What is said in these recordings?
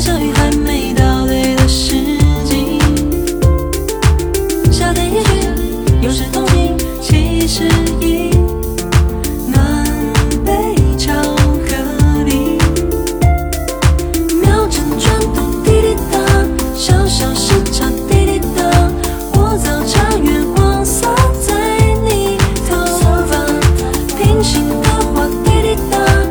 小雨还没到对的时机，夏天一去，又是冬季。七十一，暖杯巧克力，秒针转度滴滴答，小小时差滴滴答，我早茶月光洒在你头发，平行的我滴滴答。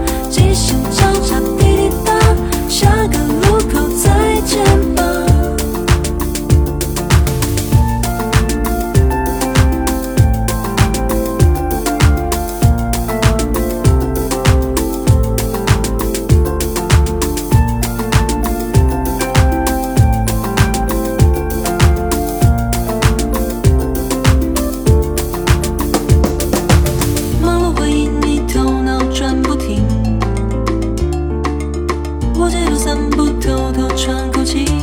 喘口气。